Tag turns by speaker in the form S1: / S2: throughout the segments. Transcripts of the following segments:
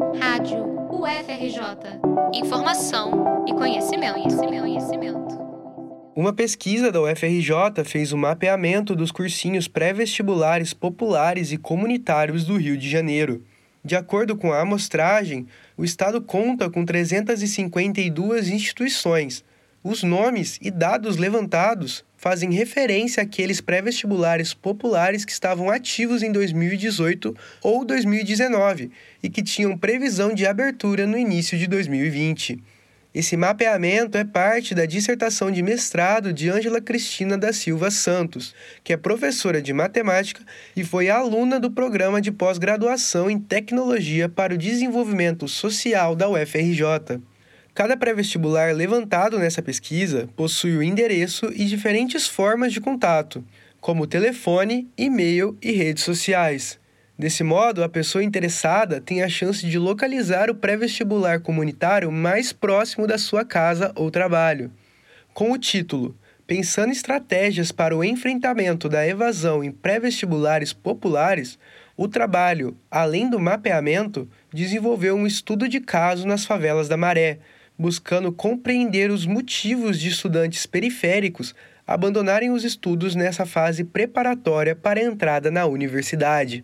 S1: Rádio UFRJ. Informação e conhecimento, conhecimento, conhecimento.
S2: Uma pesquisa da UFRJ fez o mapeamento dos cursinhos pré-vestibulares populares e comunitários do Rio de Janeiro. De acordo com a amostragem, o estado conta com 352 instituições. Os nomes e dados levantados fazem referência àqueles pré-vestibulares populares que estavam ativos em 2018 ou 2019 e que tinham previsão de abertura no início de 2020. Esse mapeamento é parte da dissertação de mestrado de Ângela Cristina da Silva Santos, que é professora de matemática e foi aluna do programa de pós-graduação em tecnologia para o desenvolvimento social da UFRJ. Cada pré-vestibular levantado nessa pesquisa possui o endereço e diferentes formas de contato, como telefone, e-mail e redes sociais. Desse modo, a pessoa interessada tem a chance de localizar o pré-vestibular comunitário mais próximo da sua casa ou trabalho. Com o título Pensando estratégias para o enfrentamento da evasão em pré-vestibulares populares, o trabalho, além do mapeamento, desenvolveu um estudo de caso nas favelas da Maré, buscando compreender os motivos de estudantes periféricos abandonarem os estudos nessa fase preparatória para a entrada na universidade.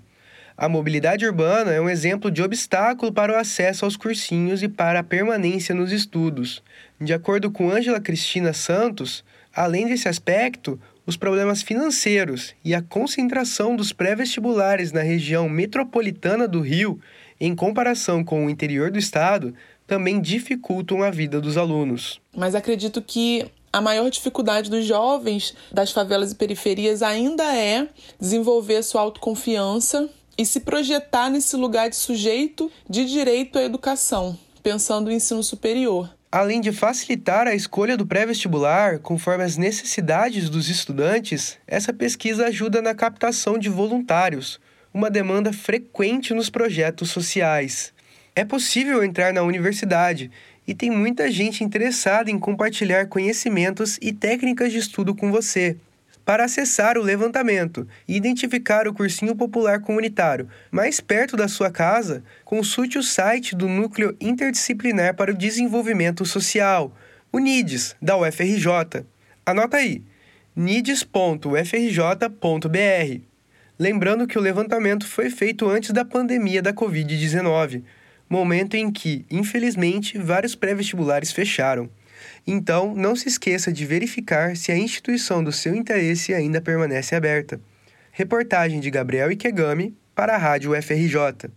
S2: A mobilidade urbana é um exemplo de obstáculo para o acesso aos cursinhos e para a permanência nos estudos. De acordo com Ângela Cristina Santos, além desse aspecto, os problemas financeiros e a concentração dos pré-vestibulares na região metropolitana do Rio, em comparação com o interior do estado, também dificultam a vida dos alunos.
S3: Mas acredito que a maior dificuldade dos jovens das favelas e periferias ainda é desenvolver sua autoconfiança e se projetar nesse lugar de sujeito de direito à educação, pensando no ensino superior.
S2: Além de facilitar a escolha do pré-vestibular conforme as necessidades dos estudantes, essa pesquisa ajuda na captação de voluntários, uma demanda frequente nos projetos sociais. É possível entrar na universidade e tem muita gente interessada em compartilhar conhecimentos e técnicas de estudo com você. Para acessar o levantamento e identificar o cursinho popular comunitário mais perto da sua casa, consulte o site do Núcleo Interdisciplinar para o Desenvolvimento Social, o NIDES, da UFRJ. Anota aí, nides.ufrj.br. Lembrando que o levantamento foi feito antes da pandemia da Covid-19, momento em que, infelizmente, vários pré-vestibulares fecharam. Então, não se esqueça de verificar se a instituição do seu interesse ainda permanece aberta. Reportagem de Gabriel Ikegami para a Rádio FRJ.